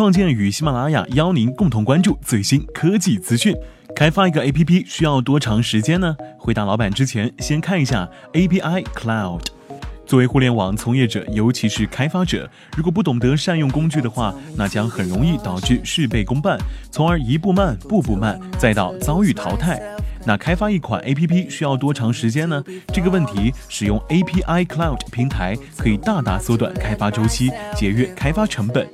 创建与喜马拉雅邀您共同关注最新科技资讯。开发一个 APP 需要多长时间呢？回答老板之前，先看一下 API Cloud。作为互联网从业者，尤其是开发者，如果不懂得善用工具的话，那将很容易导致事倍功半，从而一步慢，步步慢，再到遭遇淘汰。那开发一款 APP 需要多长时间呢？这个问题，使用 API Cloud 平台可以大大缩短开发周期，节约开发成本。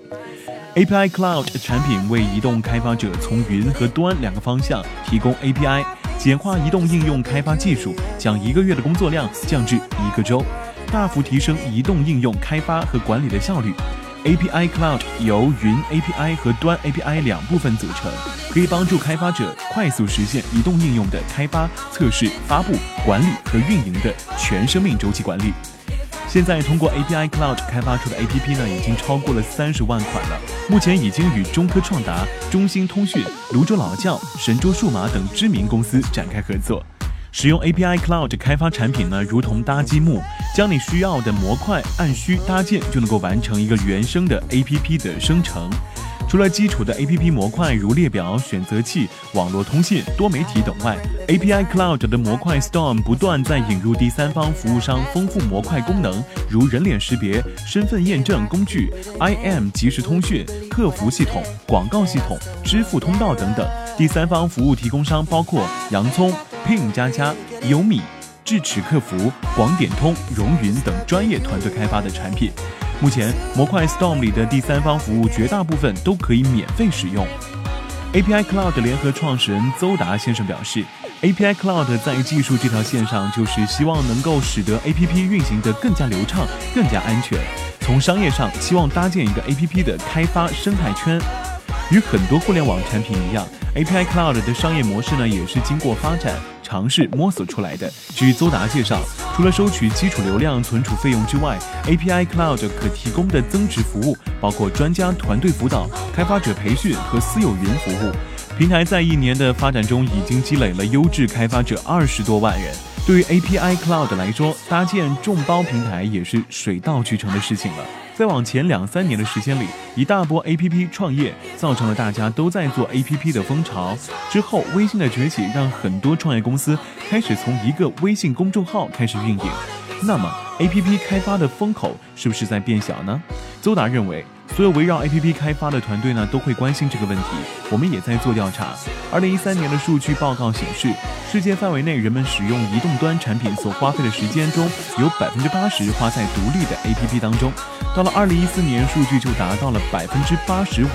API Cloud 产品为移动开发者从云和端两个方向提供 API，简化移动应用开发技术，将一个月的工作量降至一个周。大幅提升移动应用开发和管理的效率。API Cloud 由云 API 和端 API 两部分组成，可以帮助开发者快速实现移动应用的开发、测试、发布、管理和运营的全生命周期管理。现在通过 API Cloud 开发出的 APP 呢，已经超过了三十万款了。目前已经与中科创达、中兴通讯、泸州老窖、神州数码等知名公司展开合作。使用 API Cloud 开发产品呢，如同搭积木，将你需要的模块按需搭建，就能够完成一个原生的 APP 的生成。除了基础的 APP 模块，如列表、选择器、网络通信、多媒体等外，API Cloud 的模块 Storm 不断在引入第三方服务商丰富模块功能，如人脸识别、身份验证工具、IM 即时通讯、客服系统、广告系统、支付通道等等。第三方服务提供商包括洋葱。Ping 加加、优米、智齿客服、广点通、融云等专业团队开发的产品。目前，模块 Storm 里的第三方服务绝大部分都可以免费使用。API Cloud 联合创始人邹达先生表示，API Cloud 在技术这条线上，就是希望能够使得 APP 运行得更加流畅、更加安全。从商业上，希望搭建一个 APP 的开发生态圈。与很多互联网产品一样，API Cloud 的商业模式呢，也是经过发展。尝试摸索出来的。据邹达介绍，除了收取基础流量存储费用之外，API Cloud 可提供的增值服务包括专家团队辅导、开发者培训和私有云服务。平台在一年的发展中，已经积累了优质开发者二十多万人。对于 API Cloud 来说，搭建众包平台也是水到渠成的事情了。再往前两三年的时间里，一大波 A P P 创业，造成了大家都在做 A P P 的风潮。之后，微信的崛起让很多创业公司开始从一个微信公众号开始运营。那么，A P P 开发的风口是不是在变小呢？邹达认为。所有围绕 APP 开发的团队呢，都会关心这个问题。我们也在做调查。二零一三年的数据报告显示，世界范围内人们使用移动端产品所花费的时间中，有百分之八十花在独立的 APP 当中。到了二零一四年，数据就达到了百分之八十五。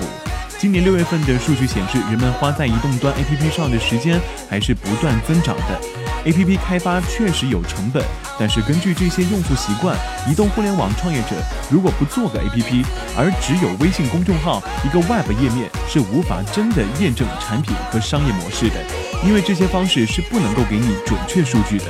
今年六月份的数据显示，人们花在移动端 APP 上的时间还是不断增长的。A P P 开发确实有成本，但是根据这些用户习惯，移动互联网创业者如果不做个 A P P，而只有微信公众号一个 Web 页面，是无法真的验证产品和商业模式的，因为这些方式是不能够给你准确数据的。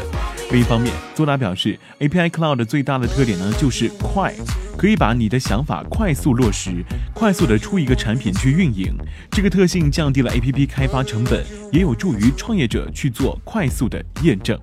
另一方面，邹达表示，A P I Cloud 最大的特点呢就是快。可以把你的想法快速落实，快速的出一个产品去运营。这个特性降低了 APP 开发成本，也有助于创业者去做快速的验证。